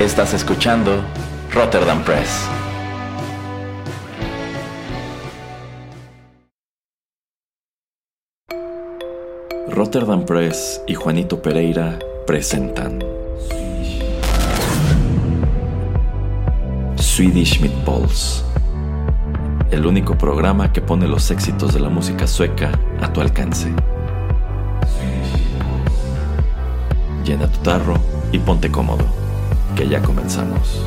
Estás escuchando Rotterdam Press. Rotterdam Press y Juanito Pereira presentan Swedish Meatballs, el único programa que pone los éxitos de la música sueca a tu alcance. Llena tu tarro y ponte cómodo, que ya comenzamos.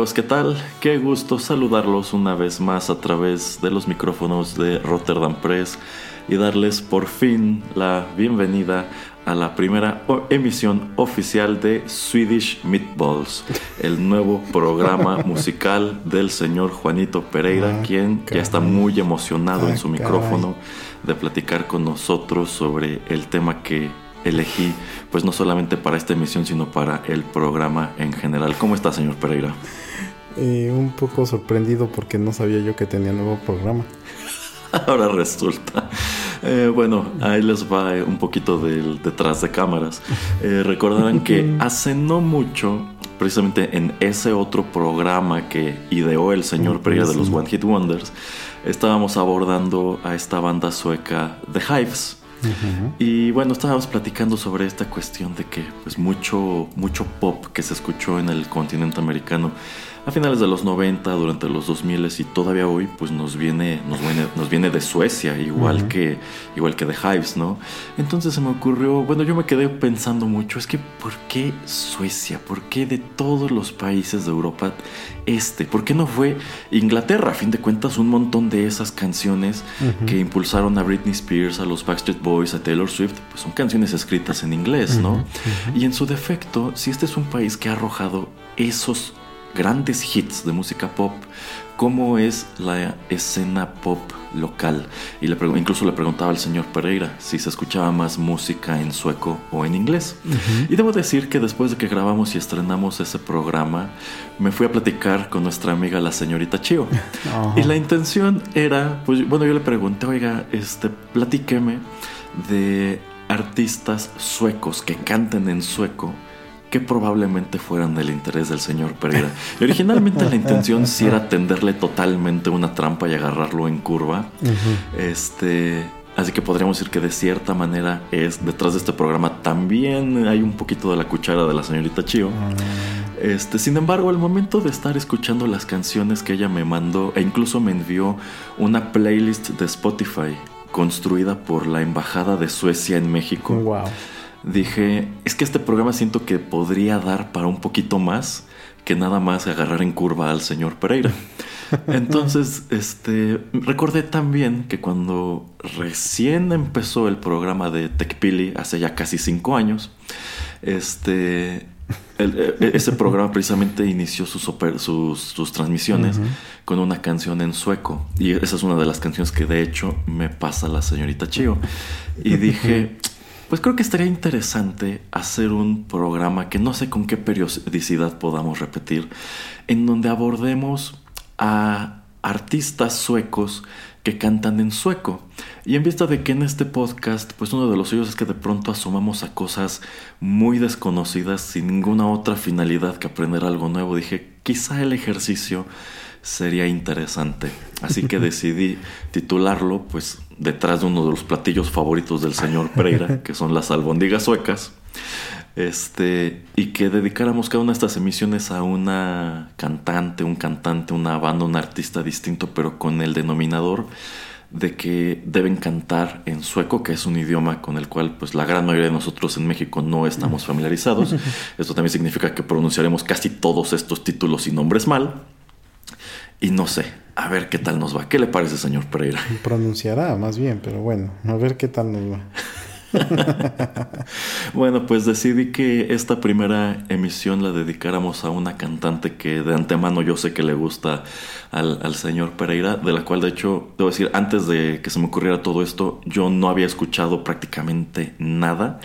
Amigos, ¿qué tal? Qué gusto saludarlos una vez más a través de los micrófonos de Rotterdam Press y darles por fin la bienvenida a la primera emisión oficial de Swedish Meatballs, el nuevo programa musical del señor Juanito Pereira, Ah, quien ya caray. está muy emocionado Ah, en su caray. micrófono de platicar con nosotros sobre el tema que elegí, pues no solamente para esta emisión, sino para el programa en general. ¿Cómo está, señor Pereira? Eh, un poco sorprendido porque no sabía yo que tenía nuevo programa. Ahora resulta. Eh, bueno, ahí les va eh, un poquito del detrás de cámaras. Eh, recordarán que hace no mucho, precisamente en ese otro programa que ideó el señor Pereira de los. One Hit Wonders, estábamos abordando a esta banda sueca The Hives. Y bueno, estábamos platicando sobre esta cuestión de que pues mucho, mucho pop que se escuchó en el continente americano a finales de los 90, durante los 2000 y todavía hoy pues nos viene, nos viene, nos viene de Suecia, igual, que, igual que The Hives, ¿no? Entonces se me ocurrió, bueno, yo me quedé pensando mucho, es que ¿por qué Suecia? ¿Por qué de todos los países de Europa este? ¿Por qué no fue Inglaterra? A fin de cuentas, un montón de esas canciones que impulsaron a Britney Spears, a los Backstreet Boys, a Taylor Swift, pues son canciones escritas en inglés, ¿no? Y en su defecto, si este es un país que ha arrojado esos grandes hits de música pop, ¿cómo es la escena pop local? Y le incluso le preguntaba al señor Pereira si se escuchaba más música en sueco o en inglés. Y debo decir que después de que grabamos y estrenamos ese programa, me fui a platicar con nuestra amiga la señorita Chio. Ajá. Y la intención era, pues bueno, yo le pregunté, oiga, este, platíqueme de artistas suecos que canten en sueco que probablemente fueran del interés del señor Pereira. Y originalmente la intención sí era tenderle totalmente una trampa y agarrarlo en curva. Este, así que podríamos decir que de cierta manera es detrás de este programa también hay un poquito de la cuchara de la señorita Chio. Este, sin embargo, al momento de estar escuchando las canciones que ella me mandó e incluso me envió una playlist de Spotify construida por la embajada de Suecia en México, Wow. dije, es que este programa siento que podría dar para un poquito más que nada más agarrar en curva al señor Pereira. Entonces, este, recordé también que cuando recién empezó el programa de TechPili hace ya casi cinco años, este, el- e- ese programa precisamente inició sus, oper- sus, sus transmisiones con una canción en sueco. Y esa es una de las canciones que de hecho me pasa la señorita Chio. Y dije, pues creo que estaría interesante hacer un programa que no sé con qué periodicidad podamos repetir, en donde abordemos a artistas suecos que cantan en sueco. Y en vista de que en este podcast, pues uno de los suyos es que de pronto asomamos a cosas muy desconocidas sin ninguna otra finalidad que aprender algo nuevo, dije, quizá el ejercicio sería interesante. Así que decidí titularlo, pues, detrás de uno de los platillos favoritos del señor Pereira, que son las albondigas suecas. Este, y que dedicáramos cada una de estas emisiones a una cantante, un cantante, una banda, un artista distinto, pero con el denominador de que deben cantar en sueco, que es un idioma con el cual pues la gran mayoría de nosotros en México no estamos familiarizados. Esto también significa que pronunciaremos casi todos estos títulos y nombres mal. Y no sé, a ver qué tal nos va. ¿Qué le parece, señor Pereira? Pronunciará más bien, pero bueno, a ver qué tal nos va. bueno, pues decidí que esta primera emisión la dedicáramos a una cantante que de antemano yo sé que le gusta al, señor Pereira, de la cual de hecho, debo decir, antes de que se me ocurriera todo esto, yo no había escuchado prácticamente nada.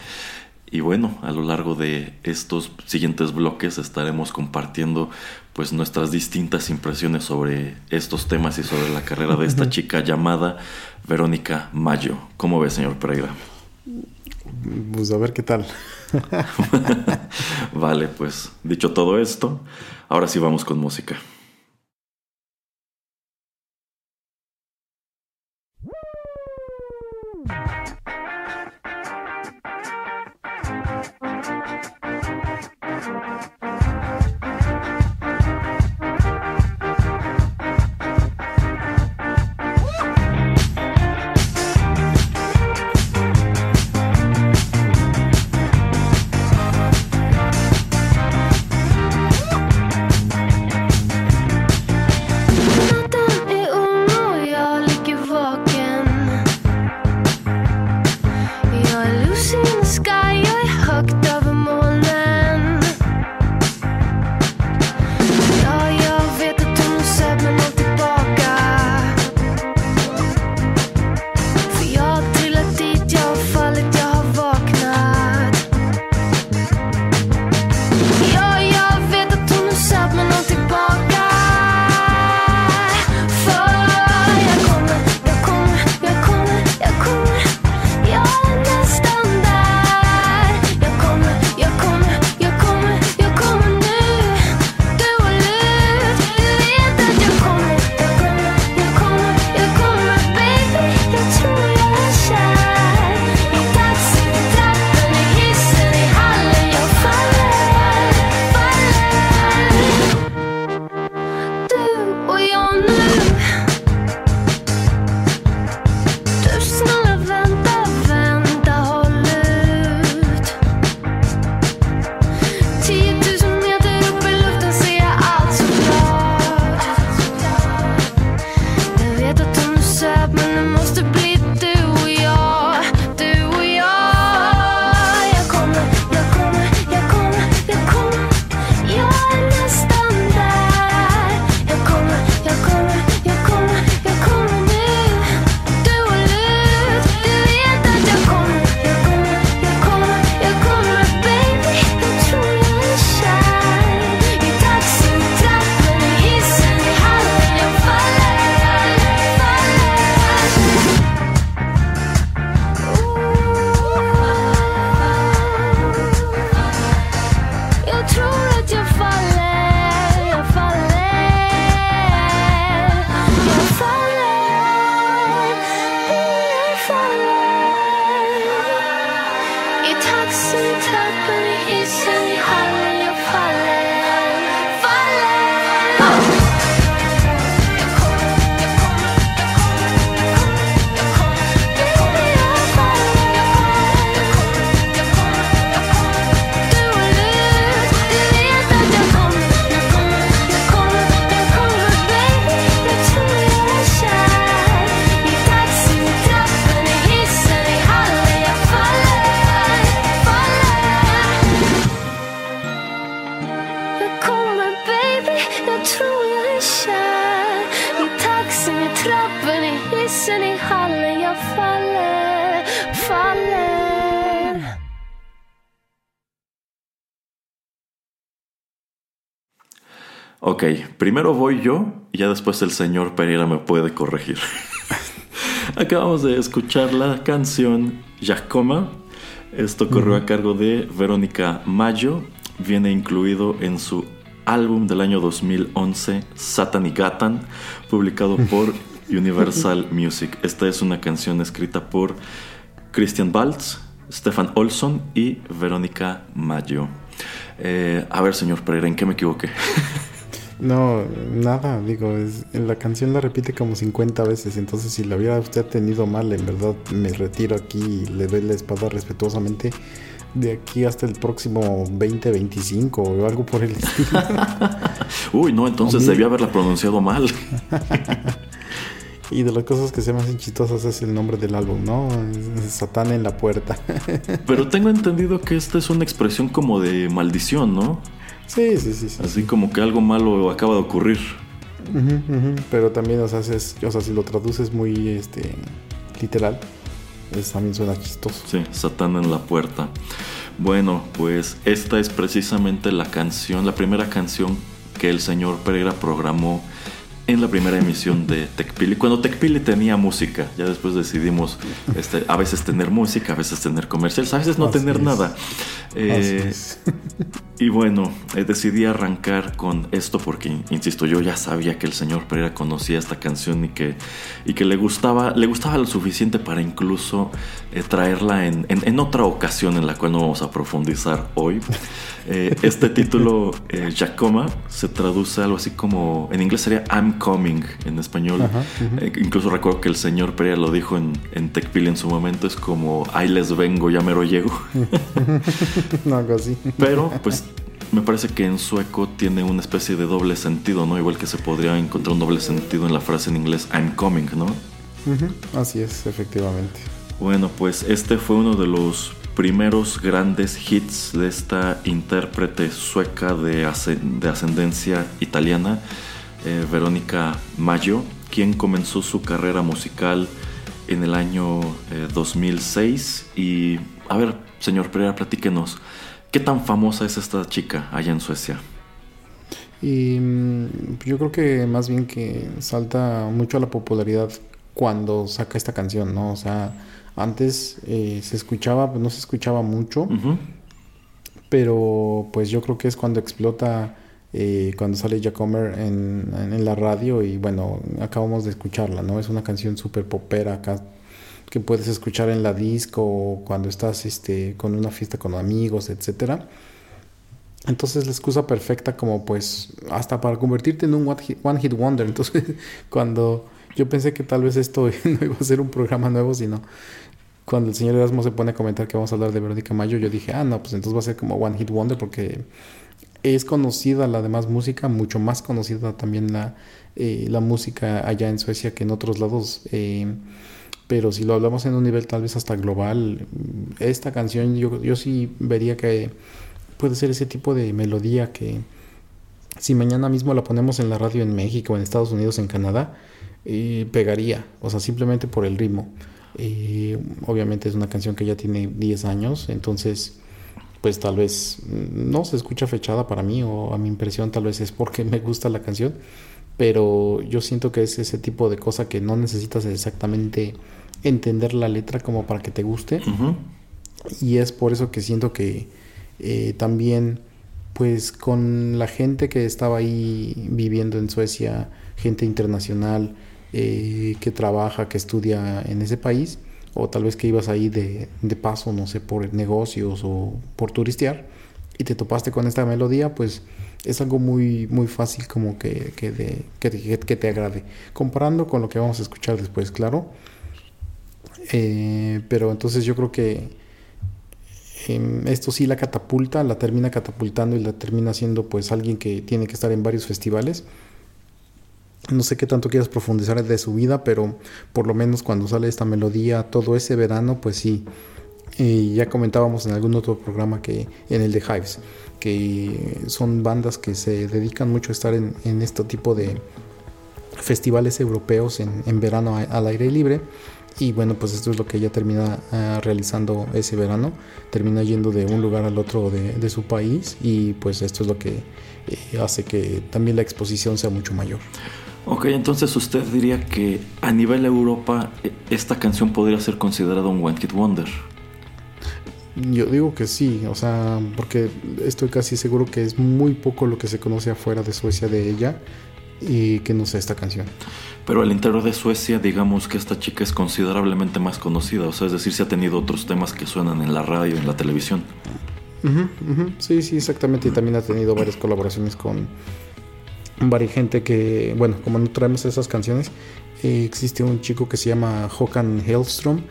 Y bueno, a lo largo de estos siguientes bloques estaremos compartiendo pues nuestras distintas impresiones sobre estos temas y sobre la carrera de esta chica llamada Verónica Mayo. ¿Cómo ve, señor Pereira? Pues a ver qué tal. vale, pues dicho todo esto, ahora sí vamos con música. Primero voy yo y ya después el señor Pereira me puede corregir. Acabamos de escuchar la canción Jacoma. Esto corrió a cargo de Verónica Mayo. Viene incluido en su álbum del año 2011, Satan y Gatan, publicado por Universal Music. Esta es una canción escrita por Christian Baltz, Stefan Olson y Verónica Mayo. Eh, a ver, señor Pereira, ¿en qué me equivoqué? No, nada, digo, es, la canción la repite como 50 veces, entonces si la hubiera usted tenido mal, en verdad me retiro aquí y le doy la espada respetuosamente de aquí hasta el próximo 2025 o algo por el estilo. Uy, no, entonces debía haberla pronunciado mal. Y de las cosas que se me hacen chistosas es el nombre del álbum, ¿no? Satán en la puerta. Pero tengo entendido que esta es una expresión como de maldición, ¿no? Sí, sí, sí. Así como que algo malo acaba de ocurrir. Pero también, o sea, o sea, si lo traduces muy este, literal, también suena chistoso. Sí, Satán en la puerta. Bueno, pues esta es precisamente la canción, la primera canción que el señor Pereira programó en la primera emisión de Tecpili, cuando Tecpili tenía música, ya después decidimos este, a veces tener música, a veces tener comerciales, a veces no tener nada. Eh, y bueno, eh, decidí arrancar con esto porque, insisto, yo ya sabía que el señor Pereira conocía esta canción y que, y que le, gustaba, le gustaba lo suficiente para incluso eh, traerla en, en, otra ocasión en la cual no vamos a profundizar hoy. este título, Giacoma, se traduce algo así como, en inglés sería I'm coming, en español. incluso recuerdo que el señor Pereira lo dijo en, en Tecpili en su momento, es como, ahí les vengo, ya me lo llego. no, algo así. Pero, pues, me parece que en sueco tiene una especie de doble sentido, ¿no? Igual que se podría encontrar un doble sentido en la frase en inglés I'm coming, ¿no? Así es, efectivamente. Bueno, pues este fue uno de los primeros grandes hits de esta intérprete sueca de, de ascendencia italiana, eh, Verónica Maggio, quien comenzó su carrera musical en el año 2006. Eh, y, a ver, señor Pereira, platíquenos. ¿Qué tan famosa es esta chica allá en Suecia? Y mm, yo creo que más bien que salta mucho a la popularidad cuando saca esta canción, ¿no? O sea, antes eh, se escuchaba, no se escuchaba mucho, pero pues yo creo que es cuando explota, eh, cuando sale Jacomer en, en, la radio y bueno, acabamos de escucharla, ¿no? Es una canción súper popera, acá que puedes escuchar en la disco cuando estás este, con una fiesta con amigos, etcétera. Entonces la excusa perfecta como pues hasta para convertirte en un one hit, wonder. Entonces cuando yo pensé que tal vez esto no iba a ser un programa nuevo, sino cuando el señor Erasmo se pone a comentar que vamos a hablar de Verónica Mayo, yo dije, ah, no, pues entonces va a ser como one hit wonder porque es conocida la demás música, mucho más conocida también la, eh, la música allá en Suecia que en otros lados. Eh, pero si lo hablamos en un nivel tal vez hasta global, esta canción yo, yo sí vería que puede ser ese tipo de melodía que si mañana mismo la ponemos en la radio en México, en Estados Unidos, en Canadá, eh, pegaría, o sea, simplemente por el ritmo. Eh, obviamente es una canción que ya tiene 10 años, entonces pues tal vez no se escucha fechada para mí o a mi impresión tal vez es porque me gusta la canción, pero yo siento que es ese tipo de cosa que no necesitas exactamente entender la letra como para que te guste. Y es por eso que siento que eh, también, pues con la gente que estaba ahí viviendo en Suecia, gente internacional eh, que trabaja, que estudia en ese país, o tal vez que ibas ahí de, de paso, no sé, por negocios o por turistear, y te topaste con esta melodía, pues es algo muy, muy fácil como que, que, de, que, te agrade. Comparando con lo que vamos a escuchar después, claro. Eh, pero entonces yo creo que em, esto sí la catapulta, la termina catapultando y la termina siendo pues alguien que tiene que estar en varios festivales. No sé qué tanto quieras profundizar de su vida, pero por lo menos cuando sale esta melodía todo ese verano, pues sí. Y ya comentábamos en algún otro programa que en el de Hives, que son bandas que se dedican mucho a estar en, este tipo de festivales europeos en, verano al aire libre y bueno, pues esto es lo que ella termina ah, realizando ese verano. Termina yendo de un lugar al otro de, su país y pues esto es lo que eh, hace que también la exposición sea mucho mayor. Ok, entonces usted diría que a nivel Europa e, esta canción podría ser considerada un One Hit Wonder. Yo digo que sí, o sea, porque estoy casi seguro que es muy poco lo que se conoce afuera de Suecia de ella y que no sé esta canción. Pero al interior de Suecia, digamos que esta chica es considerablemente más conocida, o sea, es decir, se ha tenido otros temas que suenan en la radio, en la televisión. Sí, sí, exactamente, y también ha tenido varias colaboraciones con varias gente que, bueno, como no traemos esas canciones, eh, existe un chico que se llama Håkan Hellström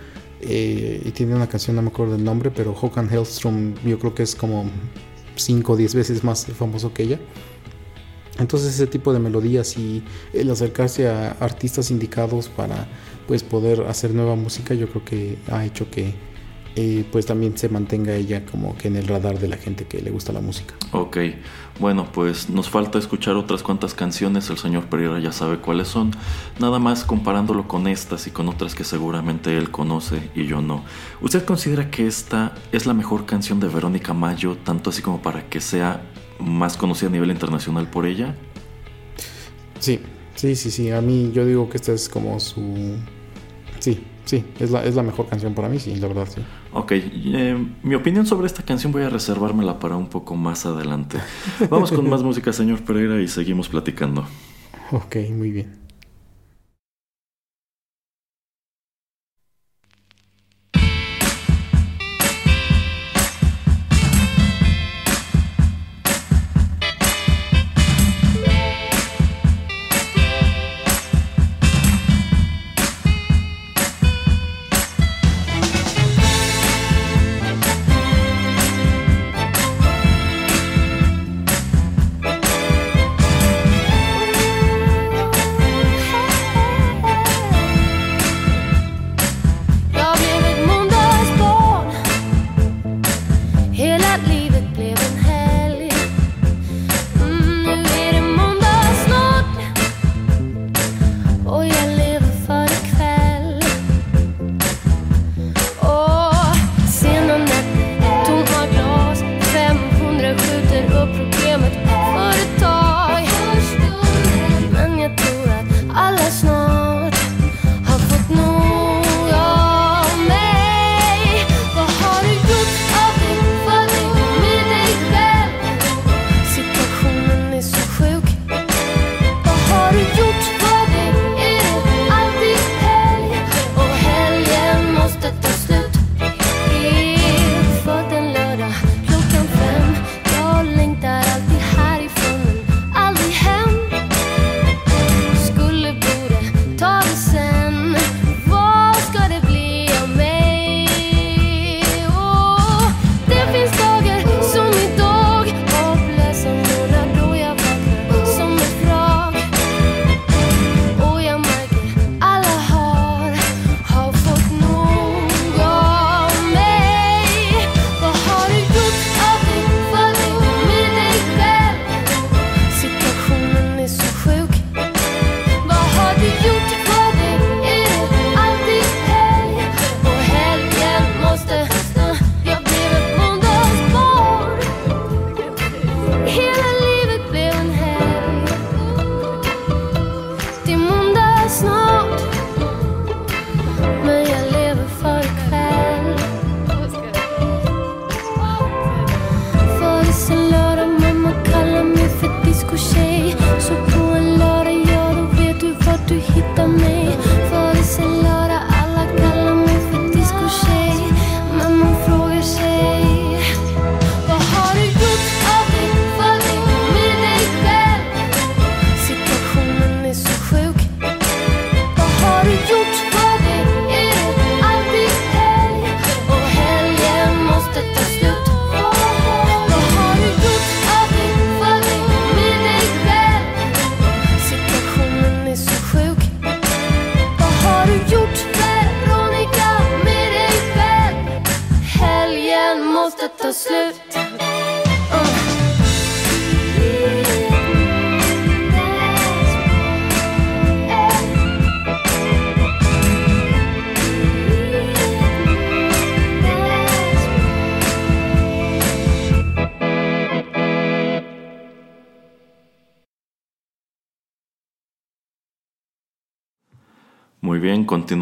eh, y tiene una canción, no me acuerdo del nombre, pero Håkan Hellström yo creo que es como 5 o 10 veces más famoso que ella. Entonces ese tipo de melodías y el acercarse a artistas indicados para pues poder hacer nueva música yo creo que ha hecho que eh, pues también se mantenga ella como que en el radar de la gente que le gusta la música. Ok, bueno pues nos falta escuchar otras cuantas canciones, el señor Pereira ya sabe cuáles son, nada más comparándolo con estas y con otras que seguramente él conoce y yo no. ¿Usted considera que esta es la mejor canción de Verónica Mayo, tanto así como para que sea más conocida a nivel internacional por ella? Sí, sí, sí, sí, a mí yo digo que esta es como su... Sí, sí, es la, es la mejor canción para mí, sí, la verdad, sí. Ok, eh, mi opinión sobre esta canción voy a reservármela para un poco más adelante. Vamos con más música, señor Pereira, y seguimos platicando. Ok, muy bien.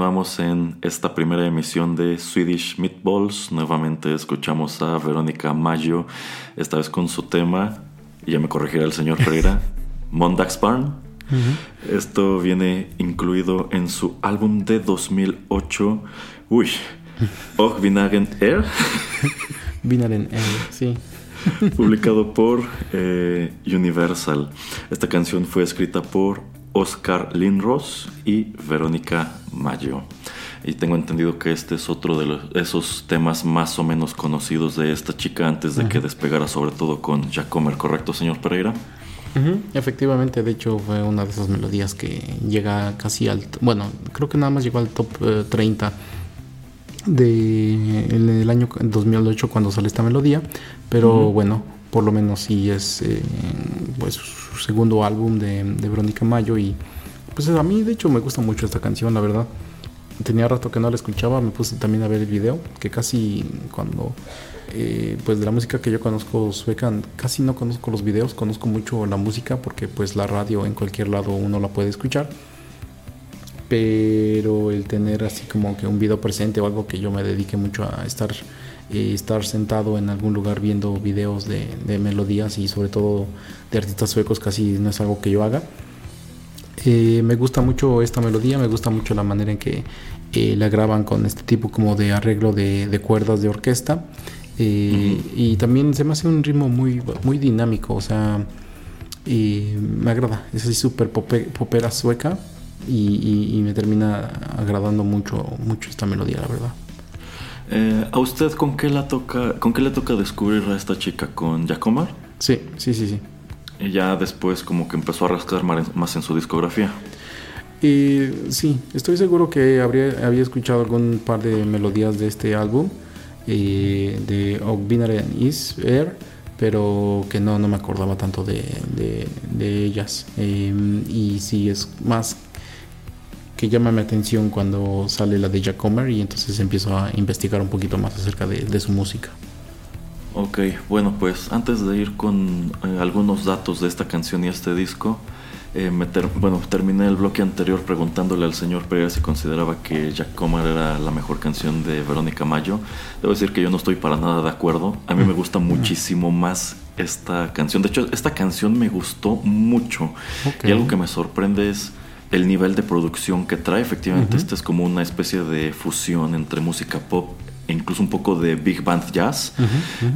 Continuamos en esta primera emisión de Swedish Meatballs. Nuevamente escuchamos a Verónica Mayo, esta vez con su tema, y ya me corregirá el señor Pereira, Mondagsbarn. Esto viene incluido en su álbum de 2008, uy, Och Vinagen Air. Vinagen Air, sí. Publicado por eh, Universal. Esta canción fue escrita por Oscar Lindros y Verónica Mayo. Y tengo entendido que este es otro de esos temas más o menos conocidos de esta chica antes de que despegara, sobre todo con Jack Comer, ¿correcto, señor Pereira? Efectivamente, de hecho fue una de esas melodías que llega casi al... Bueno, creo que nada más llegó al top 30 eh, de, en el año 2008 cuando sale esta melodía, pero bueno, por lo menos sí es eh, pues su segundo álbum de, de Verónica Mayo y pues a mí de hecho me gusta mucho esta canción, la verdad. Tenía rato que no la escuchaba, me puse también a ver el video, que casi cuando eh, pues de la música que yo conozco sueca, casi no conozco los videos, conozco mucho la música porque pues la radio en cualquier lado uno la puede escuchar. Pero el tener así como que un video presente o algo que yo me dedique mucho a estar, eh, estar sentado en algún lugar viendo videos de, melodías y sobre todo de artistas suecos casi no es algo que yo haga. Eh, me gusta mucho esta melodía, me gusta mucho la manera en que la graban con este tipo como de arreglo de, de cuerdas de orquesta. Eh, y también se me hace un ritmo muy, muy dinámico, o sea, y me agrada. Es así súper popera sueca y, me termina agradando mucho, mucho esta melodía, la verdad. Eh, ¿A usted con qué, la toca, con qué le toca descubrir a esta chica? ¿Con Jacomar? Sí, sí, sí, sí. Y ya después como que empezó a rascar más en su discografía. Y sí, estoy seguro que habría, había escuchado algún par de melodías de este álbum eh, de Ogbinare Is Air, pero que no, no me acordaba tanto de, de, ellas. Em, y sí es más que llama mi atención cuando sale la de Jack Comer y entonces empiezo a investigar un poquito más acerca de, de su música. Ok, bueno pues antes de ir con eh, algunos datos de esta canción y este disco, eh, bueno, terminé el bloque anterior preguntándole al señor Pereira si consideraba que Jack Comer era la mejor canción de Verónica Mayo. Debo decir que yo no estoy para nada de acuerdo. A mí me gusta muchísimo más esta canción. De hecho, esta canción me gustó mucho. Y algo que me sorprende es el nivel de producción que trae. Efectivamente, esta es como una especie de fusión entre música pop incluso un poco de big band jazz.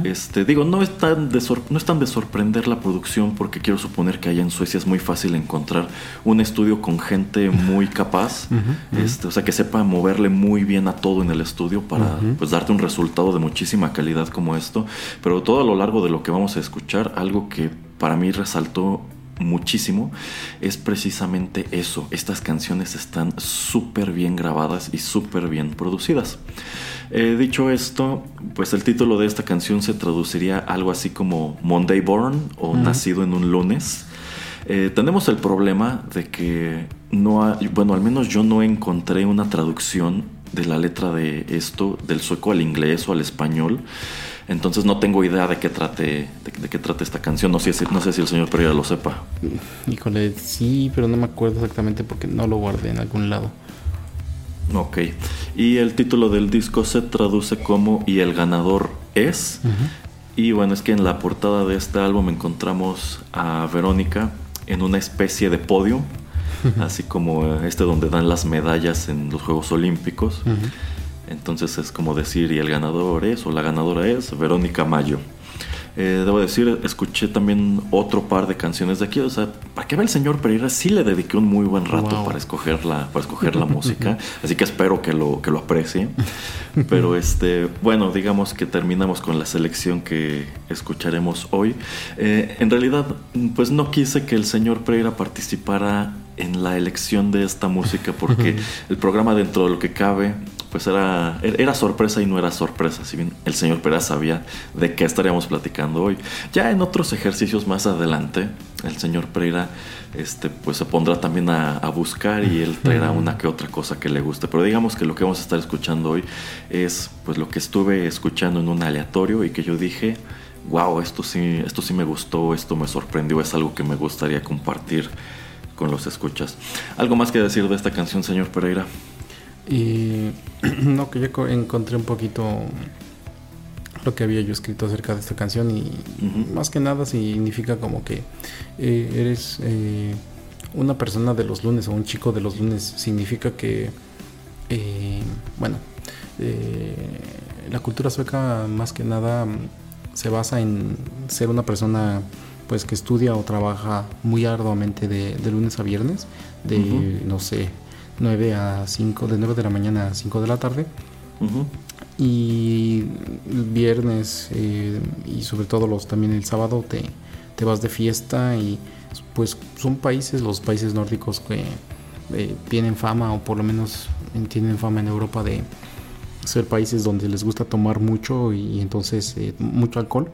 Este, digo, no es, tan de no es tan de sorprender la producción porque quiero suponer que allá en Suecia es muy fácil encontrar un estudio con gente muy capaz, este, o sea, que sepa moverle muy bien a todo en el estudio para pues, darte un resultado de muchísima calidad como esto. Pero todo a lo largo de lo que vamos a escuchar, algo que para mí resaltó muchísimo es precisamente eso. Estas canciones están súper bien grabadas y súper bien producidas. Eh, dicho esto, pues el título de esta canción se traduciría algo así como Monday Born o Nacido en un lunes. Eh, tenemos el problema de que no hay, bueno, al menos yo no encontré una traducción de la letra de esto, del sueco al inglés o al español. Entonces no tengo idea de qué trate, de, qué trate esta canción. No sé, si, no sé si el señor Pereira lo sepa. Híjole, sí, pero no me acuerdo exactamente porque no lo guardé en algún lado. Ok. Y el título del disco se traduce como Y el ganador es. Y bueno, es que en la portada de este álbum encontramos a Verónica en una especie de podio, así como este donde dan las medallas en los Juegos Olímpicos. Entonces es como decir, y el ganador es, o la ganadora es, Verónica Mayo. Eh, debo decir, escuché también otro par de canciones de aquí. O sea, para que vea el señor Pereira, sí le dediqué un muy buen rato para escoger la, para escoger la música. Así que espero que lo, que lo aprecie. Pero este, bueno, digamos que terminamos con la selección que escucharemos hoy. Eh, en realidad, pues no quise que el señor Pereira participara en la elección de esta música porque el programa dentro de lo que cabe pues era, era sorpresa y no era sorpresa, si bien el señor Pérez sabía de qué estaríamos platicando hoy. Ya en otros ejercicios más adelante, el señor Pereira este, pues se pondrá también a, buscar y él traerá una que otra cosa que le guste. Pero digamos que lo que vamos a estar escuchando hoy es pues lo que estuve escuchando en un aleatorio y que yo dije, wow, esto sí, esto sí me gustó, esto me sorprendió, es algo que me gustaría compartir con los escuchas. ¿Algo más que decir de esta canción, señor Pereira? Y no, que yo encontré un poquito lo que había yo escrito acerca de esta canción y más que nada significa como que eh, eres eh, una persona de los lunes o un chico de los lunes significa que eh, bueno la cultura sueca más que nada se basa en ser una persona pues que estudia o trabaja muy arduamente de, lunes a viernes de no sé 9 a 5, de 9 de la mañana a 5 de la tarde. Y viernes eh, y sobre todo los también el sábado te, te vas de fiesta y pues son países, los países nórdicos que eh, tienen fama o por lo menos tienen fama en Europa de ser países donde les gusta tomar mucho y, entonces eh, mucho alcohol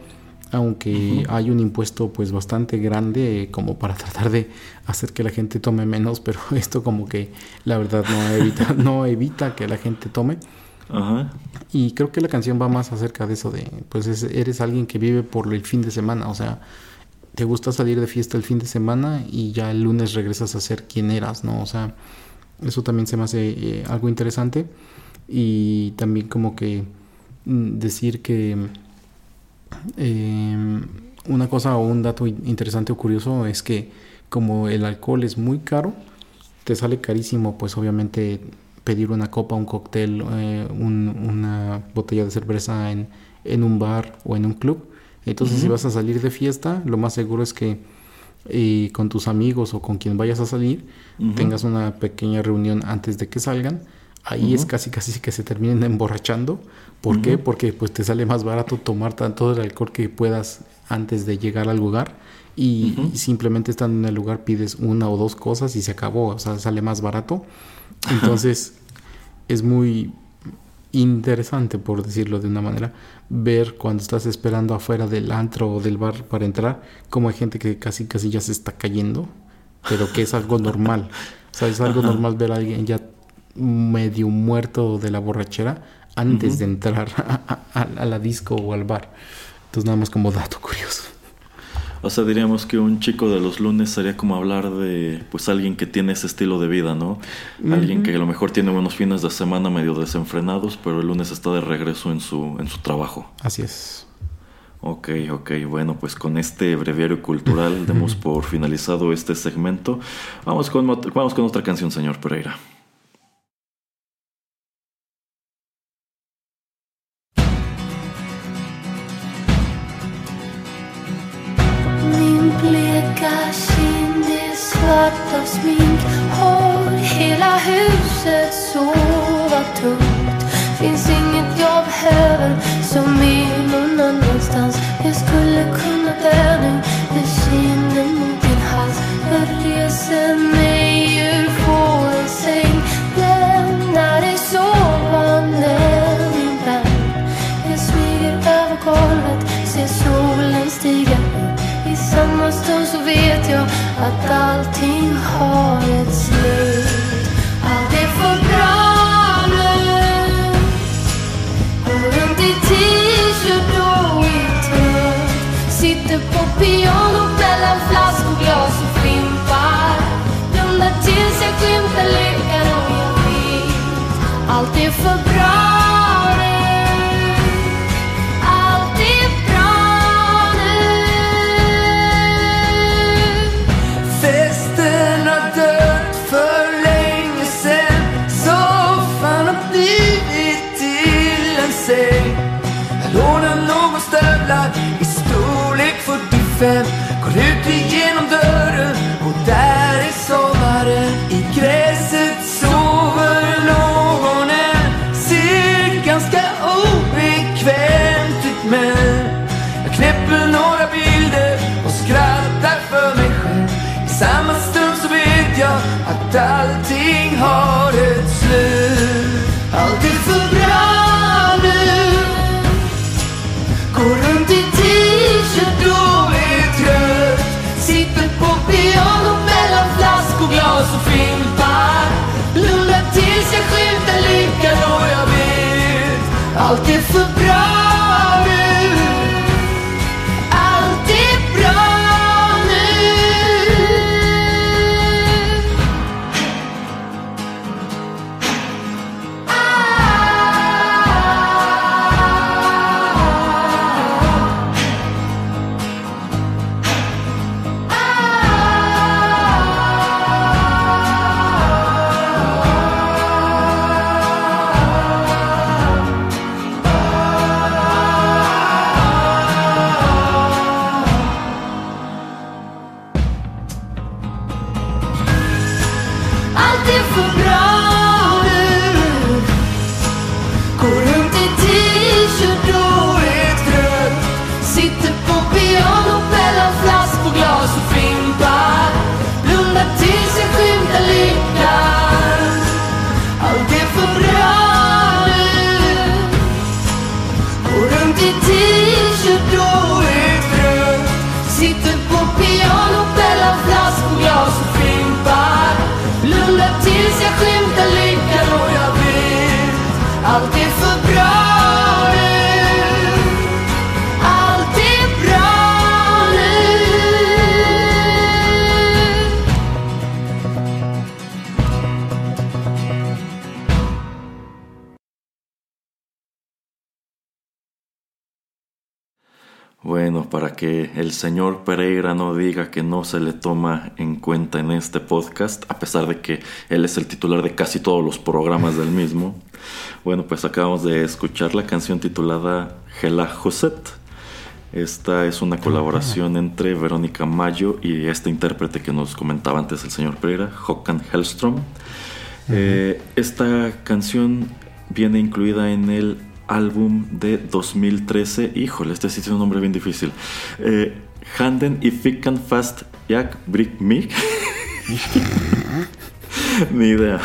aunque hay un impuesto pues bastante grande como para tratar de hacer que la gente tome menos, pero esto como que la verdad no evita, no evita que la gente tome. Y creo que la canción va más acerca de eso de, pues eres alguien que vive por el fin de semana, o sea, te gusta salir de fiesta el fin de semana y ya el lunes regresas a ser quien eras, ¿no? O sea, eso también se me hace eh, algo interesante y también como que mm, decir que eh, una cosa o un dato interesante o curioso es que como el alcohol es muy caro, te sale carísimo pues obviamente pedir una copa, un cóctel, eh, una botella de cerveza en, en, un bar o en un club. Entonces si vas a salir de fiesta, lo más seguro es que eh, con tus amigos o con quien vayas a salir, tengas una pequeña reunión antes de que salgan. Ahí es casi casi que se terminen emborrachando ¿Por qué? Porque pues te sale más barato tomar todo el alcohol que puedas antes de llegar al lugar y, simplemente estando en el lugar pides una o dos cosas y se acabó, o sea, sale más barato. Entonces es muy interesante, por decirlo de una manera, ver cuando estás esperando afuera del antro o del bar para entrar, como hay gente que casi casi ya se está cayendo, pero que es algo normal. O sea, es algo normal ver a alguien ya medio muerto de la borrachera antes de entrar a, la disco o al bar. Entonces nada más como dato curioso. O sea, diríamos que un chico de los lunes sería como hablar de pues alguien que tiene ese estilo de vida, ¿no? Alguien que a lo mejor tiene unos fines de semana medio desenfrenados, pero el lunes está de regreso en su, en su trabajo. Así es. Ok, ok, bueno, pues con este breviario cultural demos por finalizado este segmento. Vamos con, vamos con otra canción, señor Pereira. Av smink. Har hela huset sova tungt Finns inget jag behöver som är någon annanstans Jag skulle kunna dö nu. När kinden mot din hals. Jag reser mig. Att allting har ett slut. Allt är för bra nu. Går runt i t-shirt och i trött. Sitter på pianot mellan flaskor, och fimpar. Blundar tills jag skymtar lyckan och jag vet. Allt är för bra fem Går Bueno, para que el señor Pereira no diga que no se le toma en cuenta en este podcast, a pesar de que él es el titular de casi todos los programas del mismo. Bueno, pues acabamos de escuchar la canción titulada Gela Joset. Esta es una colaboración entre Verónica Mayo y este intérprete que nos comentaba antes el señor Pereira, Håkan Hellström. Eh, esta canción viene incluida en el álbum de 2013. Híjole, este sí es un nombre bien difícil. Eh, Handen y Fickan Fast Jak Brick Me. Ni idea.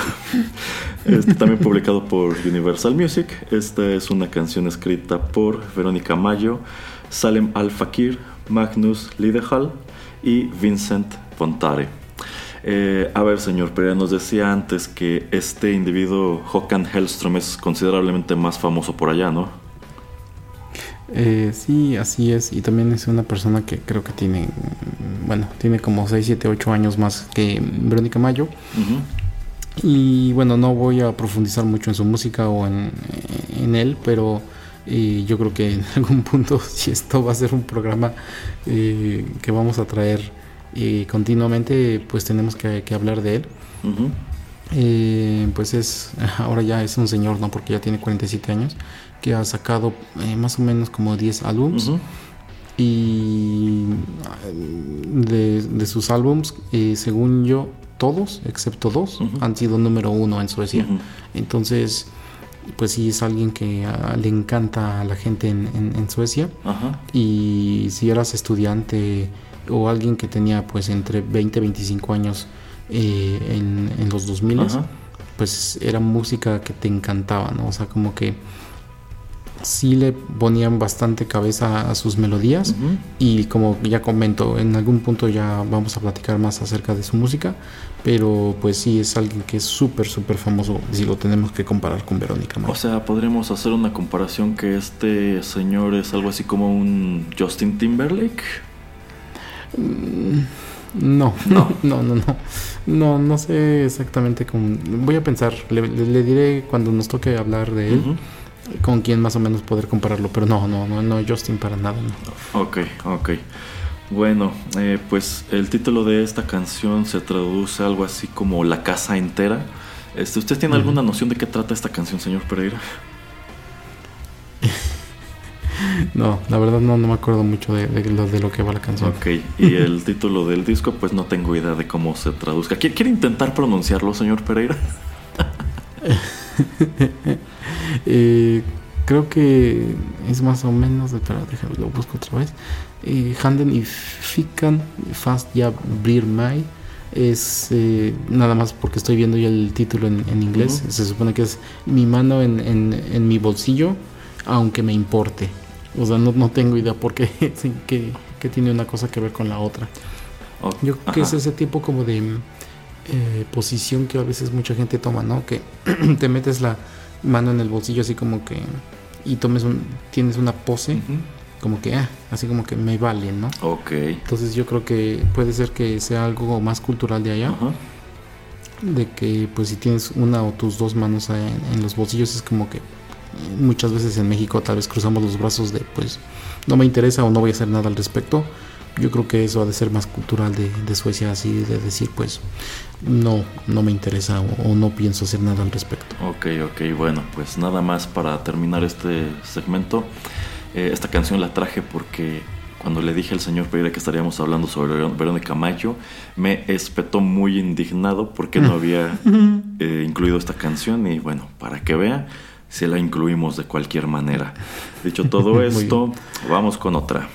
Este, también publicado por Universal Music. Esta es una canción escrita por Verónica Mayo, Salem Al-Fakir, Magnus Lidehall y Vincent Pontare. Eh, a ver, señor Pereira, nos decía antes que este individuo, Håkan Hellström, es considerablemente más famoso por allá, ¿no? Eh, sí, así es. Y también es una persona que creo que tiene, bueno, tiene como 6, 7, 8 años más que Verónica Mayo. Y bueno, no voy a profundizar mucho en su música o en, él, pero eh, yo creo que en algún punto, si esto va a ser un programa que vamos a traer y continuamente pues tenemos que, hablar de él. Eh, pues es, ahora ya es un señor, ¿no? Porque ya tiene 47 años, que ha sacado eh, más o menos como 10 álbums. Y de, sus álbums, eh, según yo, todos, excepto dos, han sido número uno en Suecia. Entonces, pues sí es alguien que ah, le encanta a la gente en, Suecia. Y si eras estudiante o alguien que tenía pues entre 20 y 25 años eh, en, los 2000 pues era música que te encantaba, ¿no? O sea, como que sí le ponían bastante cabeza a sus melodías y como ya comento, en algún punto ya vamos a platicar más acerca de su música, pero pues sí es alguien que es súper, súper famoso si lo tenemos que comparar con Verónica O sea, podríamos hacer una comparación que este señor es algo así como un Justin Timberlake. Mm, no, no, no, no, no. No, no sé exactamente cómo. Voy a pensar, le, diré cuando nos toque hablar de él, con quién más o menos poder compararlo, pero no, no, no, no, Justin para nada. No. Ok, ok. Bueno, eh, pues el título de esta canción se traduce algo así como La casa entera. Este, ¿Usted tiene alguna noción de qué trata esta canción, señor Pereira? No, la verdad no, no me acuerdo mucho de, de, lo que va la canción. Ok, y el título del disco, pues no tengo idea de cómo se traduzca. ¿Quiere, intentar pronunciarlo, señor Pereira? Eh, creo que es más o menos, espera, déjame, lo busco otra vez. Eh, Handen y Fikan Fast Ya Mai es eh, nada más porque estoy viendo ya el título en, inglés. Se supone que es mi mano en, en mi bolsillo, aunque me importe. O sea, no, tengo idea por qué, que, tiene una cosa que ver con la otra. Yo creo que es ese tipo como de eh, posición que a veces mucha gente toma, ¿no? Que te metes la mano en el bolsillo así como que y tomes un, tienes una pose como que, ah, así como que me vale, ¿no? Ok. Entonces yo creo que puede ser que sea algo más cultural de allá. De que pues si tienes una o tus dos manos en los bolsillos es como que muchas veces en México tal vez cruzamos los brazos de pues no me interesa o no voy a hacer nada al respecto. Yo creo que eso ha de ser más cultural de, Suecia, así de decir pues no, no me interesa o, no pienso hacer nada al respecto. Ok, ok, bueno, pues nada más para terminar este segmento. Eh, esta canción la traje porque cuando le dije al señor Pereira que estaríamos hablando sobre Verónica Mayo, me espetó muy indignado porque no había eh, incluido esta canción y bueno, para que vea, si la incluimos de cualquier manera. Dicho todo esto, vamos con otra.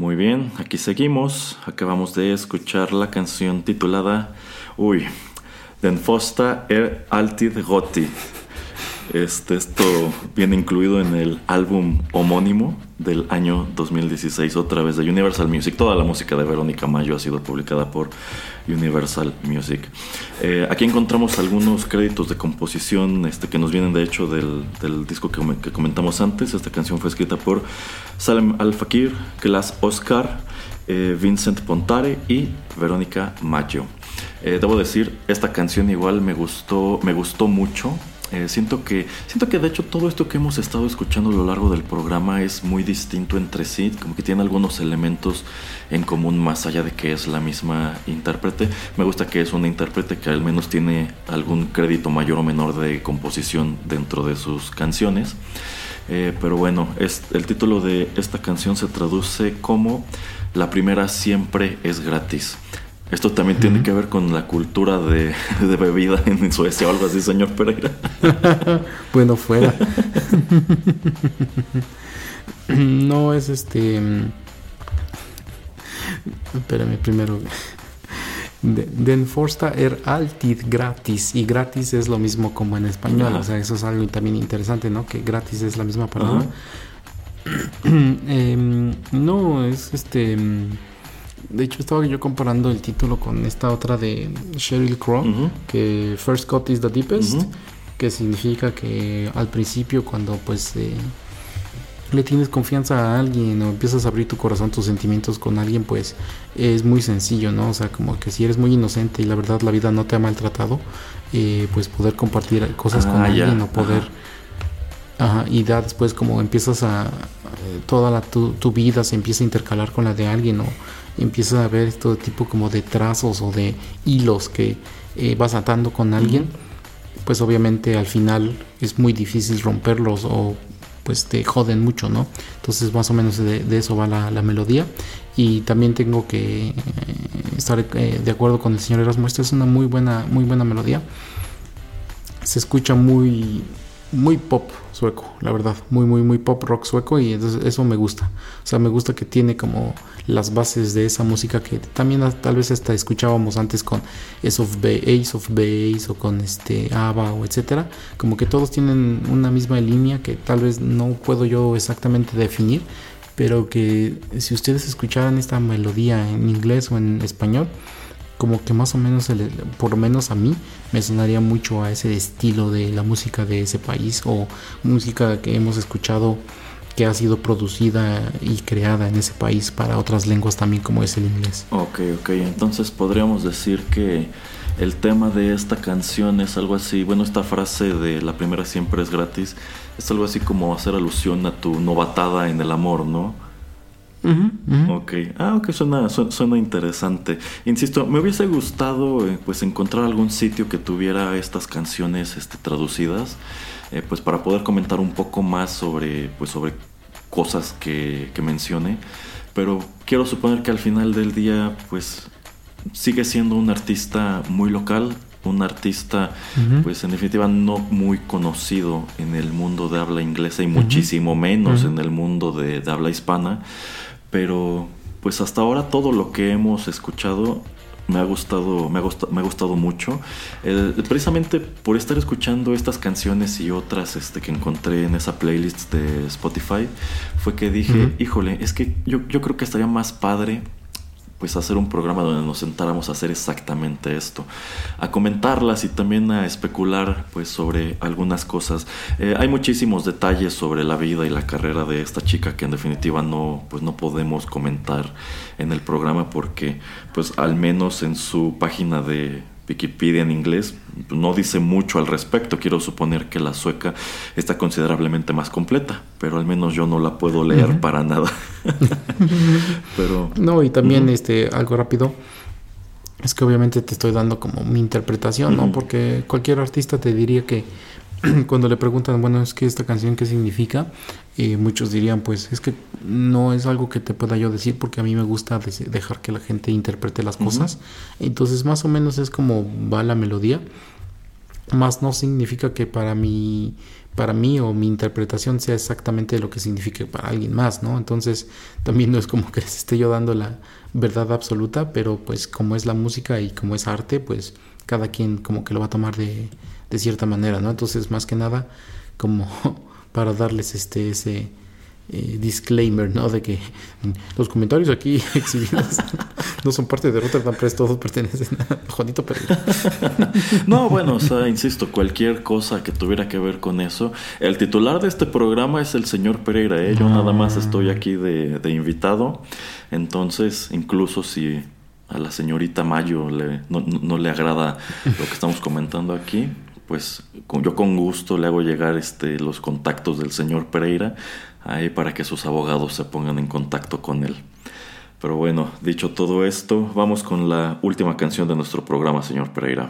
Muy bien, aquí seguimos. Acabamos de escuchar la canción titulada Uy, Den Fosta er Altid Gotti. Este, esto viene incluido en el álbum homónimo del año 2016, otra vez de Universal Music. Toda la música de Verónica Mayo ha sido publicada por Universal Music. Eh, aquí encontramos algunos créditos de composición este, que nos vienen de hecho del, disco que, comentamos antes. Esta canción fue escrita por Salem Al-Fakir, Glass Oscar, eh, Vincent Pontare y Verónica Maggio. Eh, debo decir, esta canción igual me gustó, me gustó mucho. Eh, siento que siento que de hecho todo esto que hemos estado escuchando a lo largo del programa es muy distinto entre sí, como que tiene algunos elementos en común más allá de que es la misma intérprete. Me gusta que es una intérprete que al menos tiene algún crédito mayor o menor de composición dentro de sus canciones. Eh, pero bueno, es, el título de esta canción se traduce como La primera siempre es gratis. Esto también tiene que ver con la cultura de, de, bebida en Suecia o algo así, señor Pereira. bueno, fuera. no es este. Espérame primero. Den Forsta er altid gratis. Y gratis es lo mismo como en español. O sea, eso es algo también interesante, ¿no? Que gratis es la misma palabra. eh, no, es este. De hecho, estaba yo comparando el título con esta otra de Sheryl Crow, uh -huh. que First Cut is the Deepest, uh -huh. que significa que al principio cuando pues eh, le tienes confianza a alguien o empiezas a abrir tu corazón, tus sentimientos con alguien, pues es muy sencillo, ¿no? O sea, como que si eres muy inocente y la verdad la vida no te ha maltratado, eh, pues poder compartir cosas ah, con alguien ya. o poder... Ajá, y ya después como empiezas a... Toda la, tu, tu vida se empieza a intercalar con la de alguien o empiezas a ver todo tipo como de trazos o de hilos que eh, vas atando con alguien, pues obviamente al final es muy difícil romperlos o pues te joden mucho, ¿no? Entonces más o menos de, de eso va la, la, melodía. Y también tengo que eh, estar eh, de acuerdo con el señor Erasmo, esta es una muy buena, muy buena melodía, se escucha muy muy pop sueco, la verdad, muy muy muy pop rock sueco y entonces eso me gusta. O sea, me gusta que tiene como las bases de esa música que también tal vez hasta escuchábamos antes con Ace of Base, Ace of Base o con este ABBA o etcétera, como que todos tienen una misma línea que tal vez no puedo yo exactamente definir, pero que si ustedes escucharan esta melodía en inglés o en español, como que más o menos, por lo menos a mí, me sonaría mucho a ese estilo de la música de ese país o música que hemos escuchado que ha sido producida y creada en ese país para otras lenguas también como es el inglés. Ok, ok, entonces podríamos decir que el tema de esta canción es algo así, bueno, esta frase de la primera siempre es gratis, es algo así como hacer alusión a tu novatada en el amor, ¿no? Uh -huh, uh -huh. Ok, ah, ok, suena, suena, suena, interesante. Insisto, me hubiese gustado eh, pues encontrar algún sitio que tuviera estas canciones este, traducidas, eh, pues para poder comentar un poco más sobre, pues, sobre cosas que, que mencione. Pero quiero suponer que al final del día, pues sigue siendo un artista muy local, un artista, uh -huh. pues en definitiva no muy conocido en el mundo de habla inglesa y uh -huh. muchísimo menos uh -huh. en el mundo de, de, habla hispana. Pero pues hasta ahora todo lo que hemos escuchado me ha gustado, me ha gustado, me ha gustado mucho. Eh, precisamente por estar escuchando estas canciones y otras este, que encontré en esa playlist de Spotify, fue que dije, híjole, es que yo, yo creo que estaría más padre pues hacer un programa donde nos sentáramos a hacer exactamente esto, a comentarlas y también a especular pues sobre algunas cosas. Eh, hay muchísimos detalles sobre la vida y la carrera de esta chica que en definitiva no pues no podemos comentar en el programa porque pues al menos en su página de Wikipedia en inglés no dice mucho al respecto. Quiero suponer que la sueca está considerablemente más completa, pero al menos yo no la puedo leer uh -huh. para nada. pero no y también uh -huh. este algo rápido es que obviamente te estoy dando como mi interpretación. ¿no? Porque cualquier artista te diría que cuando le preguntan, bueno, es que esta canción qué significa, eh, muchos dirían, pues es que no es algo que te pueda yo decir porque a mí me gusta dejar que la gente interprete las cosas. Uh -huh. Entonces, más o menos es como va la melodía. más no significa que para mí, para mí o mi interpretación sea exactamente lo que signifique para alguien más, ¿no? Entonces también no es como que les esté yo dando la verdad absoluta, pero pues como es la música y como es arte, pues cada quien como que lo va a tomar de, de cierta manera, ¿no? Entonces más que nada como para darles este ese eh, disclaimer, ¿no? De que los comentarios aquí exhibidos no son parte de Rotterdam Press, todos pertenecen a Juanito Pereira. no, bueno, o sea, insisto, cualquier cosa que tuviera que ver con eso. El titular de este programa es el señor Pereira, ¿eh? Yo nada más estoy aquí de, invitado. Entonces, incluso si a la señorita Mayo le, no, no le agrada lo que estamos comentando aquí, pues yo con gusto le hago llegar este, los contactos del señor Pereira ahí para que sus abogados se pongan en contacto con él. Pero bueno, dicho todo esto, vamos con la última canción de nuestro programa, señor Pereira.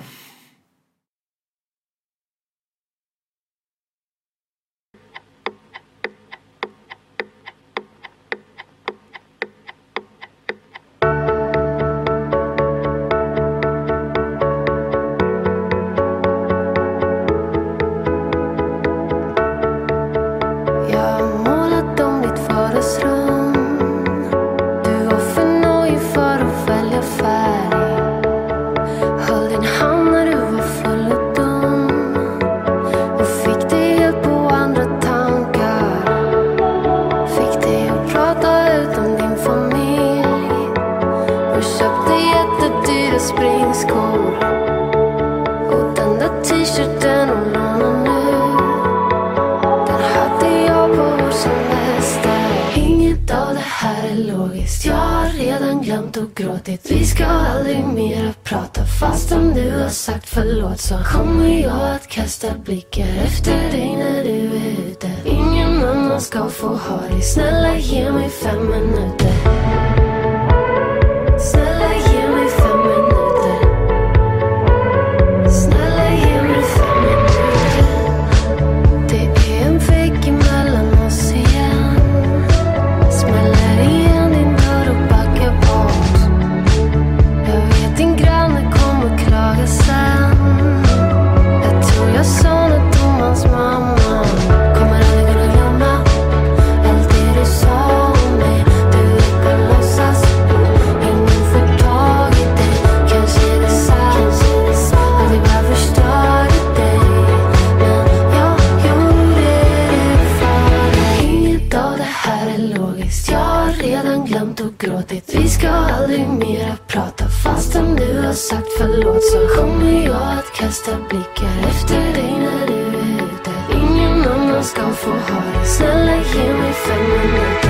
gråtit. Vi ska aldrig mera prata fastän du har sagt förlåt. Så kommer jag att kasta blickar efter dig när du är ute. Ingen annan ska få ha dig Snälla ge mig fem minuter.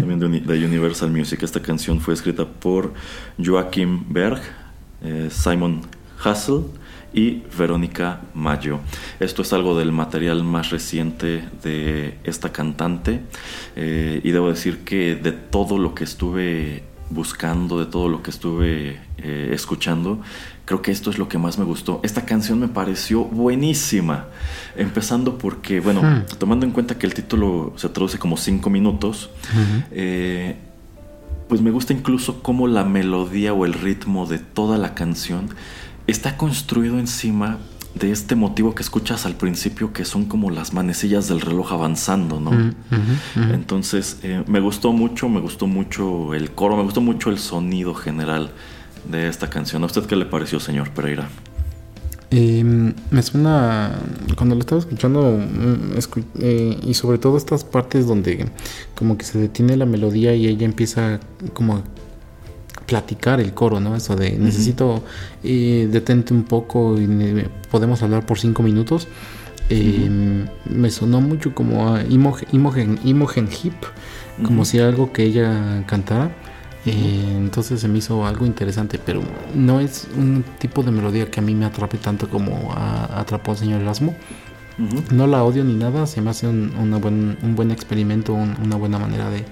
también de, Universal Music. Esta canción fue escrita por Joachim Berg, eh, Simon Hassel y Verónica Mayo. Esto es algo del material más reciente de esta cantante eh, y debo decir que de todo lo que estuve buscando, de todo lo que estuve eh, escuchando, creo que esto es lo que más me gustó. Esta canción me pareció buenísima, empezando porque, bueno, hmm. tomando en cuenta que el título se traduce como cinco minutos, eh, pues me gusta incluso cómo la melodía o el ritmo de toda la canción está construido encima de este motivo que escuchas al principio, que son como las manecillas del reloj avanzando, ¿no? Mm, Entonces, eh, me gustó mucho, me gustó mucho el coro, me gustó mucho el sonido general de esta canción. ¿A usted qué le pareció, señor Pereira? Eh, me suena, cuando lo estaba escuchando, mm, escu- eh, y sobre todo estas partes donde como que se detiene la melodía y ella empieza como a platicar el coro, ¿no? Eso de necesito, eh, detente un poco y podemos hablar por cinco minutos. Me sonó mucho como a Imogen, Imogen, Imogen Heap, como si algo que ella cantara. Eh, entonces se me hizo algo interesante, pero no es un tipo de melodía que a mí me atrape tanto como a- atrapó al señor Erasmo. No la odio ni nada, se me hace un, una buen, un buen experimento, un- una buena manera de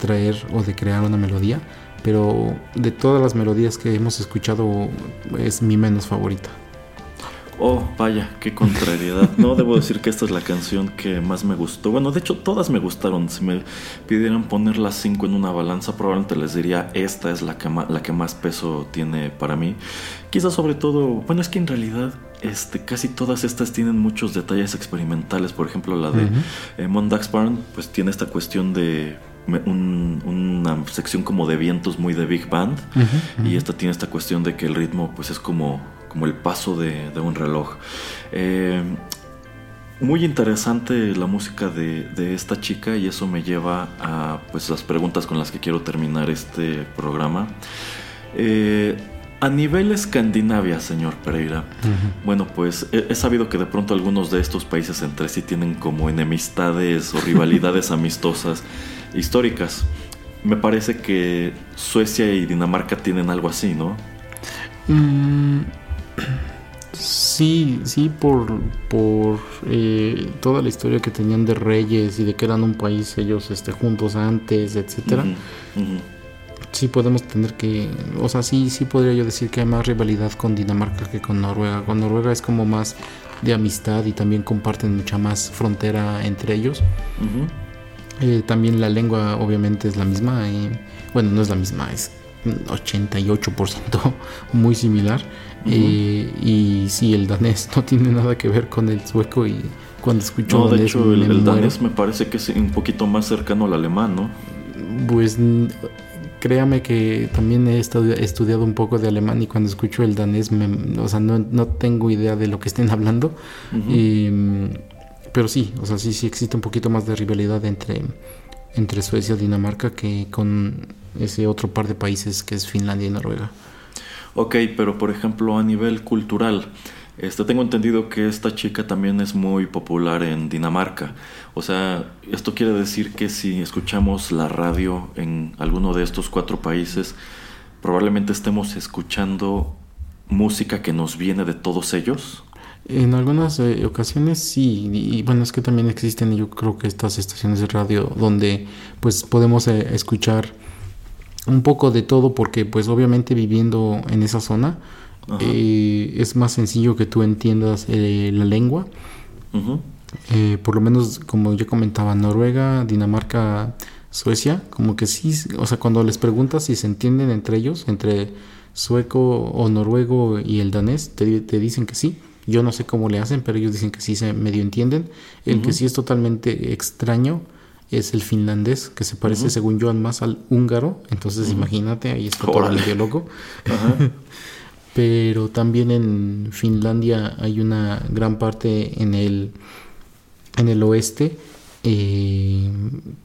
traer o de crear una melodía, pero de todas las melodías que hemos escuchado es mi menos favorita. Oh, vaya, qué contrariedad. No, debo decir que esta es la canción que más me gustó. Bueno, de hecho, todas me gustaron. Si me pidieran poner las cinco en una balanza, probablemente les diría esta es la que, la que más peso tiene para mí. Quizás sobre todo, bueno, es que en realidad este, casi todas estas tienen muchos detalles experimentales. Por ejemplo, la de Ujú. eh, Mondax Barn, pues tiene esta cuestión de un- una sección como de vientos muy de big band. Y esta tiene esta cuestión de que el ritmo pues es como, como el paso de, de un reloj. Eh, muy interesante la música de, de esta chica y eso me lleva a pues las preguntas con las que quiero terminar este programa. Eh, a nivel Escandinavia, señor Pereira, bueno, pues he, he sabido que de pronto algunos de estos países entre sí tienen como enemistades o rivalidades amistosas históricas. Me parece que Suecia y Dinamarca tienen algo así, ¿no? Mm, sí, sí, por, por eh, toda la historia que tenían de reyes y de que eran un país ellos este, juntos antes, etcétera. Sí podemos tener que, o sea, sí, sí podría yo decir que hay más rivalidad con Dinamarca que con Noruega. Con Noruega es como más de amistad y también comparten mucha más frontera entre ellos. Eh, también la lengua obviamente es la misma. y, bueno, no es la misma, es 88% muy similar. Eh, y sí, el danés no tiene nada que ver con el sueco y cuando escucho No, de danés hecho, el, danés me parece que es un poquito más cercano al alemán, ¿no? Pues créame que también he estu- estudiado un poco de alemán y cuando escucho el danés, me- o sea, no, no tengo idea de lo que estén hablando. Y, mm, pero sí, o sea, sí, sí existe un poquito más de rivalidad entre, entre Suecia y Dinamarca que con ese otro par de países que es Finlandia y Noruega. Ok, pero por ejemplo a nivel cultural, este, tengo entendido que esta chica también es muy popular en Dinamarca. O sea, esto quiere decir que si escuchamos la radio en alguno de estos cuatro países, probablemente estemos escuchando música que nos viene de todos ellos. En algunas eh, ocasiones sí, y, bueno, es que también existen yo creo que estas estaciones de radio donde pues podemos eh, escuchar un poco de todo porque pues obviamente viviendo en esa zona eh, es más sencillo que tú entiendas eh, la lengua. Eh, por lo menos como yo comentaba, Noruega, Dinamarca, Suecia, como que sí, o sea, cuando les preguntas si se entienden entre ellos, entre sueco o noruego y el danés, te, te dicen que sí. Yo no sé cómo le hacen, pero ellos dicen que sí se medio entienden. El que sí es totalmente extraño es el finlandés, que se parece, según yo, más al húngaro. Entonces, imagínate, ahí está todo medio loco. Ajá. Pero también en Finlandia hay una gran parte en el, en el oeste eh,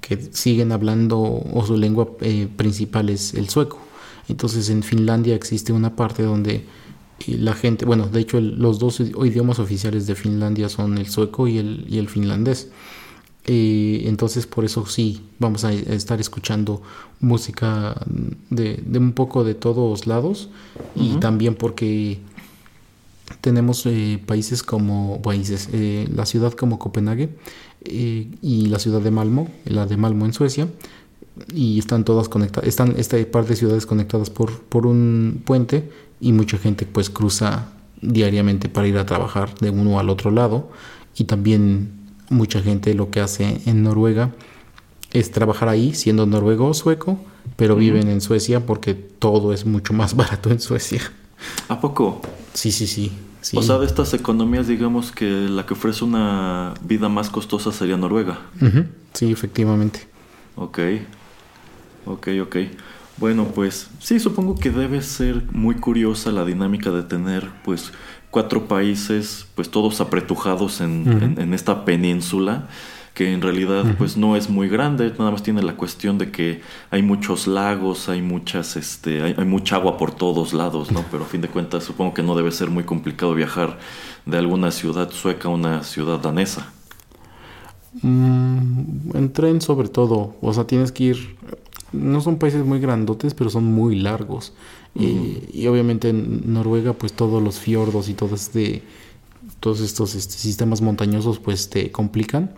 que siguen hablando o su lengua eh, principal es el sueco. Entonces en Finlandia existe una parte donde eh, la gente, bueno, de hecho el- los dos idiomas oficiales de Finlandia son el sueco y el, y el finlandés. Eh, entonces por eso sí vamos a estar escuchando música de, de un poco de todos lados y también porque tenemos eh, países como países eh, la ciudad como Copenhague eh, y la ciudad de Malmo la de Malmo en Suecia y están todas conectadas están esta par de ciudades conectadas por por un puente y mucha gente pues cruza diariamente para ir a trabajar de uno al otro lado y también mucha gente lo que hace en Noruega es trabajar ahí siendo noruego o sueco, pero viven en Suecia porque todo es mucho más barato en Suecia. ¿A poco? Sí, sí, sí. sí. O sea, de estas economías, digamos que la que ofrece una vida más costosa sería Noruega. Sí, efectivamente. Ok, ok, ok. Bueno, pues sí, supongo que debe ser muy curiosa la dinámica de tener pues cuatro países pues todos apretujados en, en- en esta península que en realidad pues no es muy grande, nada más tiene la cuestión de que hay muchos lagos, hay muchas, este, hay, hay mucha agua por todos lados, ¿no? Pero a fin de cuentas supongo que no debe ser muy complicado viajar de alguna ciudad sueca a una ciudad danesa. Mm, en tren sobre todo, o sea, tienes que ir, no son países muy grandotes, pero son muy largos. Y- y obviamente en Noruega, pues todos los fiordos y todo este, todos estos este, sistemas montañosos, pues te complican.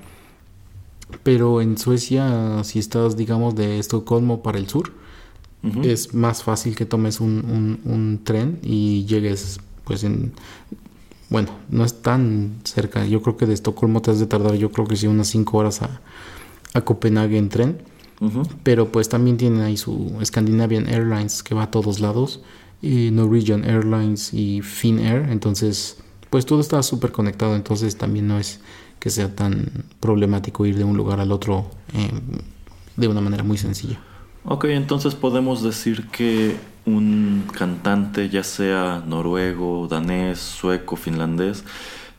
Pero en Suecia, si estás, digamos, de Estocolmo para el sur, es más fácil que tomes un, un- un tren y llegues, pues en... Bueno, no es tan cerca. Yo creo que de Estocolmo te has de tardar, yo creo que sí, unas 5 horas a, a Copenhague en tren. Pero pues también tienen ahí su Scandinavian Airlines que va a todos lados. Y Norwegian Airlines y Finnair. Entonces, pues todo está súper conectado. Entonces también no es que sea tan problemático ir de un lugar al otro eh, de una manera muy sencilla. Ok, entonces podemos decir que un cantante, ya sea noruego, danés, sueco, finlandés,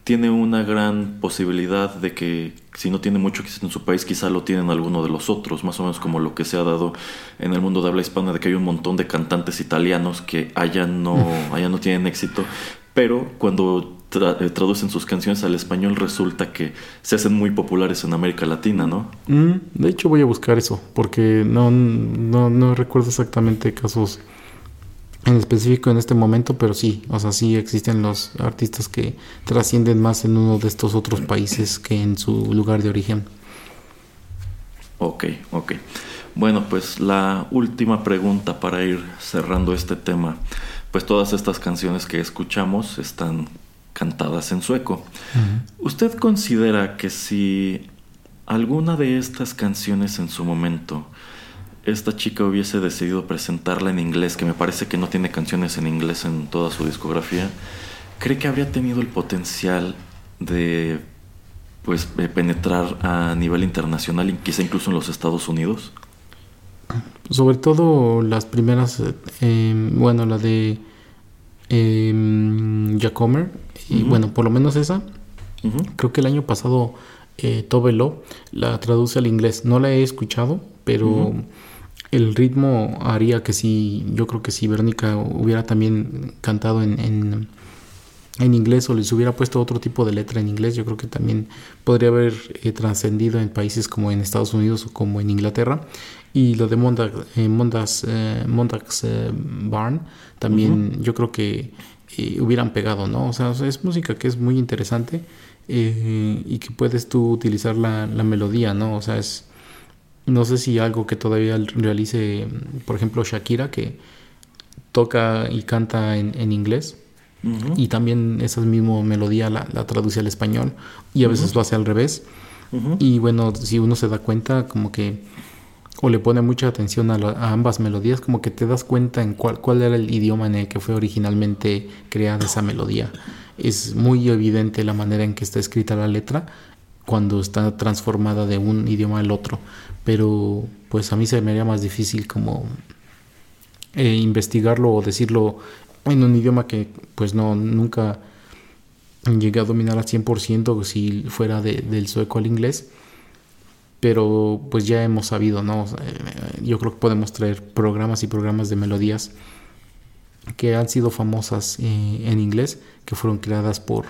tiene una gran posibilidad de que si no tiene mucho en su país, quizá lo tienen alguno de los otros, más o menos como lo que se ha dado en el mundo de habla hispana, de que hay un montón de cantantes italianos que allá no, allá no tienen éxito, pero cuando tra- eh, traducen sus canciones al español resulta que se hacen muy populares en América Latina, ¿no? Mm, de hecho voy a buscar eso, porque no, no, no recuerdo exactamente casos en específico en este momento, pero sí, o sea, sí existen los artistas que trascienden más en uno de estos otros países que en su lugar de origen. Ok, ok. Bueno, pues la última pregunta para ir cerrando este tema. Pues todas estas canciones que escuchamos están cantadas en sueco. ¿Usted considera que si alguna de estas canciones en su momento, esta chica hubiese decidido presentarla en inglés, que me parece que no tiene canciones en inglés en toda su discografía, ¿cree que habría tenido el potencial de pues de penetrar a nivel internacional y quizá incluso en los Estados Unidos? Sobre todo las primeras, eh, em, bueno, la de em, Jacomer, y bueno, por lo menos esa. Creo que el año pasado eh, Tove Lo la traduce al inglés. No la he escuchado, pero. El ritmo haría que sí, yo creo que si Verónica hubiera también cantado en, en, en inglés o les hubiera puesto otro tipo de letra en inglés, yo creo que también podría haber eh, trascendido en países como en Estados Unidos o como en Inglaterra. Y lo de Mondag, eh, Mondags, eh, eh, Barn también yo creo que eh, hubieran pegado, ¿no? O sea, es música que es muy interesante eh, y que puedes tú utilizar la, la melodía, ¿no? O sea, es, no sé si algo que todavía realice, por ejemplo, Shakira, que toca y canta en, en inglés y también esa misma melodía la, la traduce al español y a veces lo hace al revés. Y bueno, si uno se da cuenta, como que o le pone mucha atención a, la- a ambas melodías, como que te das cuenta en cuál, cuál era el idioma en el que fue originalmente creada esa melodía. Es muy evidente la manera en que está escrita la letra cuando está transformada de un idioma al otro. Pero pues a mí se me haría más difícil como eh, investigarlo o decirlo en un idioma que pues no nunca llegué a dominar al 100% si fuera de- del sueco al inglés pero pues ya hemos sabido, ¿no? Eh, yo creo que podemos traer programas y programas de melodías que han sido famosas eh, en inglés, que fueron creadas por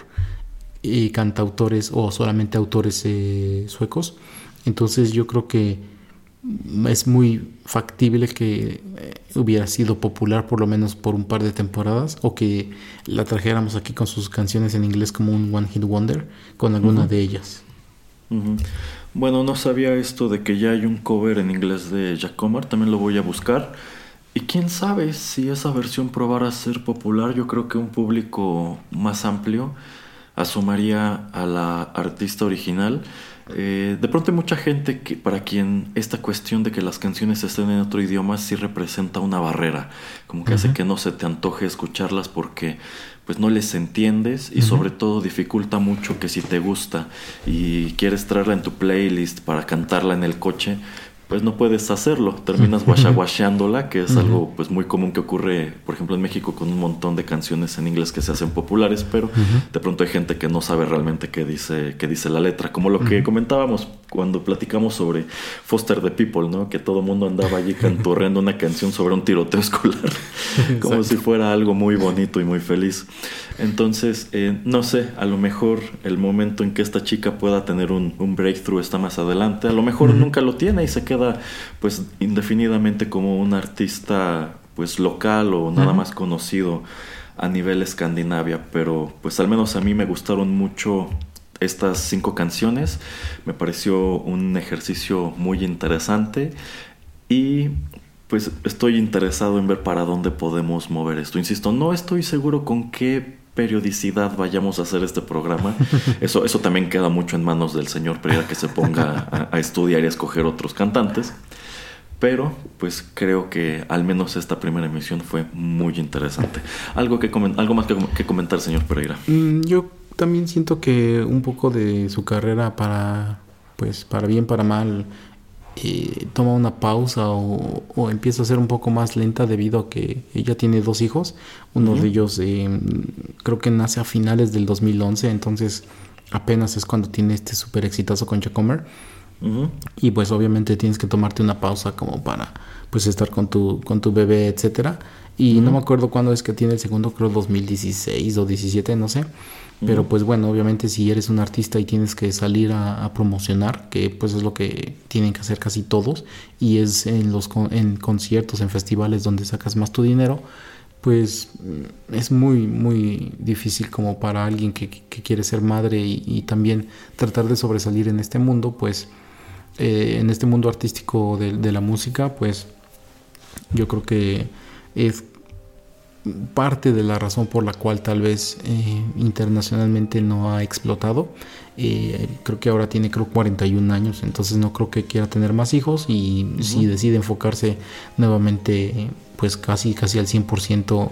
eh, cantautores o solamente autores eh, suecos. Entonces yo creo que es muy factible que eh, hubiera sido popular por lo menos por un par de temporadas o que la trajéramos aquí con sus canciones en inglés como un One Hit Wonder con alguna Ujú. de ellas. Ujú. Bueno, no sabía esto de que ya hay un cover en inglés de Jack Omar, también lo voy a buscar. Y quién sabe si esa versión probara a ser popular, yo creo que un público más amplio asomaría a la artista original. Eh, de pronto hay mucha gente que, para quien esta cuestión de que las canciones estén en otro idioma sí representa una barrera, como que hace que no se te antoje escucharlas porque pues no les entiendes y sobre todo dificulta mucho que si te gusta y quieres traerla en tu playlist para cantarla en el coche, pues no puedes hacerlo. Terminas guachaguacheándola, que es algo pues muy común que ocurre, por ejemplo, en México con un montón de canciones en inglés que se hacen populares, pero de pronto hay gente que no sabe realmente qué dice, qué dice la letra. Como lo que comentábamos cuando platicamos sobre Foster the People, ¿no? Que todo el mundo andaba allí canturreando una canción sobre un tiroteo escolar, como si fuera algo muy bonito y muy feliz. Entonces, eh, no sé, a lo mejor el momento en que esta chica pueda tener un, breakthrough está más adelante. A lo mejor nunca lo tiene y se queda pues indefinidamente como un artista pues local o nada más conocido a nivel Escandinavia, pero pues al menos a mí me gustaron mucho estas cinco canciones, me pareció un ejercicio muy interesante y pues estoy interesado en ver para dónde podemos mover esto. Insisto, no estoy seguro con qué periodicidad vayamos a hacer este programa. Eso, eso también queda mucho en manos del señor Pereira que se ponga a, estudiar y a escoger otros cantantes. Pero pues creo que al menos esta primera emisión fue muy interesante. ¿Algo, que algo más que, comentar, señor Pereira? Mm, yo también siento que un poco de su carrera para, pues para bien, para mal, eh, toma una pausa o, empieza a ser un poco más lenta debido a que ella tiene dos hijos. Uno de ellos eh, creo que nace a finales del 2011, entonces apenas es cuando tiene este súper exitazo con Chacomer. Y pues obviamente tienes que tomarte una pausa como para pues estar con tu, con tu bebé, etcétera. Y no me acuerdo cuándo es que tiene el segundo, creo 2016 o 17, no sé. Pero pues bueno, obviamente si eres un artista y tienes que salir a, promocionar, que pues es lo que tienen que hacer casi todos, y es en los en conciertos, en festivales donde sacas más tu dinero, pues mm, es muy, muy difícil como para alguien que, quiere ser madre y, también tratar de sobresalir en este mundo, pues eh, en este mundo artístico de, de la música, pues yo creo que es parte de la razón por la cual tal vez eh, internacionalmente no ha explotado. Eh, creo que ahora tiene creo 41 años, entonces no creo que quiera tener más hijos y si decide enfocarse nuevamente pues casi casi al 100%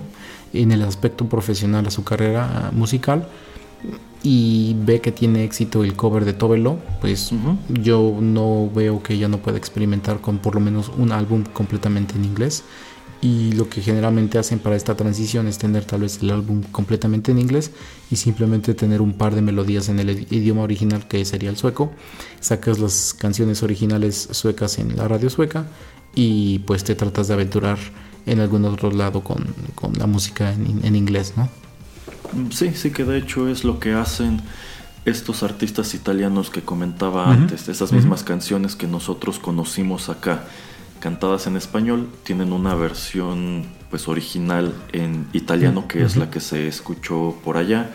en el aspecto profesional a su carrera musical y ve que tiene éxito el cover de Tovelo, pues yo no veo que ella no pueda experimentar con por lo menos un álbum completamente en inglés y lo que generalmente hacen para esta transición es tener tal vez el álbum completamente en inglés y simplemente tener un par de melodías en el idioma original que sería el sueco. Sacas las canciones originales suecas en la radio sueca y pues te tratas de aventurar en algún otro lado con, la música en, inglés, ¿no? Sí, sí que de hecho es lo que hacen estos artistas italianos que comentaba antes, esas mismas canciones que nosotros conocimos acá cantadas en español tienen una versión pues original en italiano que es la que se escuchó por allá.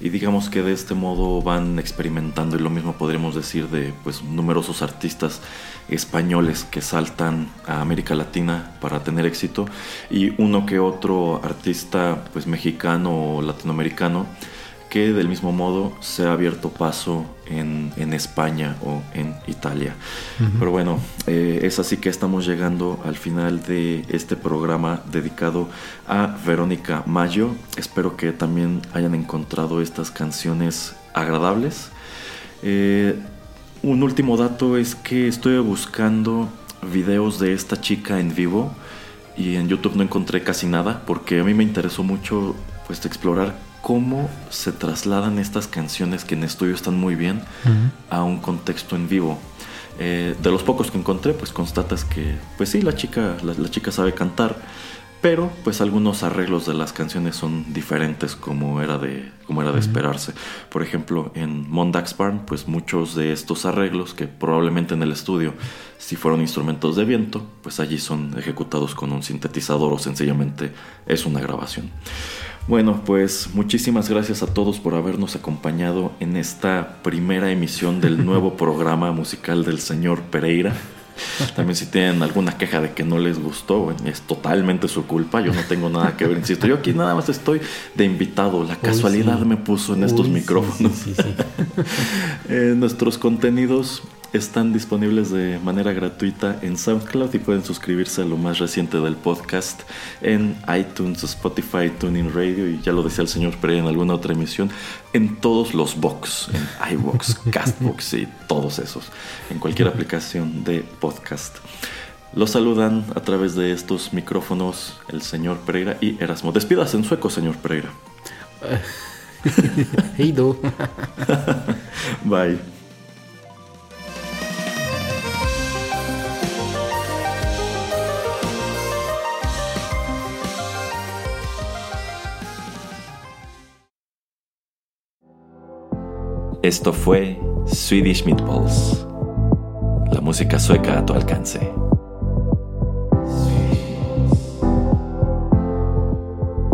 Y digamos que de este modo van experimentando y lo mismo podríamos decir de pues numerosos artistas españoles que saltan a América Latina para tener éxito. Y uno que otro artista pues mexicano o latinoamericano que del mismo modo se ha abierto paso en, España o en Italia. Pero bueno, eh, es así que estamos llegando al final de este programa dedicado a Verónica Mayo. Espero que también hayan encontrado estas canciones agradables. Eh, un último dato es que estoy buscando videos de esta chica en vivo y en YouTube no encontré casi nada porque a mí me interesó mucho pues explorar cómo se trasladan estas canciones que en estudio están muy bien a un contexto en vivo. Eh, de los pocos que encontré, pues constatas que, pues sí, la chica, la, chica sabe cantar, pero pues algunos arreglos de las canciones son diferentes como era de, como era de esperarse. Por ejemplo, en Mondax Barn, pues muchos de estos arreglos que probablemente en el estudio, si fueron instrumentos de viento, pues allí son ejecutados con un sintetizador o sencillamente es una grabación. Bueno, pues muchísimas gracias a todos por habernos acompañado en esta primera emisión del nuevo programa musical del señor Pereira. También si tienen alguna queja de que no les gustó, es totalmente su culpa, yo no tengo nada que ver, insisto, yo aquí nada más estoy de invitado, la casualidad me puso en estos micrófonos. nuestros contenidos están disponibles de manera gratuita en SoundCloud y pueden suscribirse a lo más reciente del podcast en iTunes, Spotify, Tuning Radio y ya lo decía el señor Pereira en alguna otra emisión, en todos los box, en iBox, Castbox y todos esos, en cualquier aplicación de podcast. Los saludan a través de estos micrófonos el señor Pereira y Erasmo. Despidas en sueco, señor Pereira. Hej då. Bye. Esto fue Swedish Meatballs. La música sueca a tu alcance.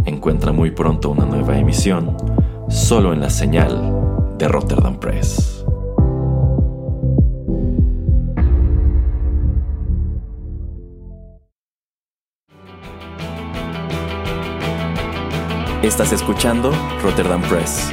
Encuentra muy pronto una nueva emisión solo en la señal de Rotterdam Press. Estás escuchando Rotterdam Press.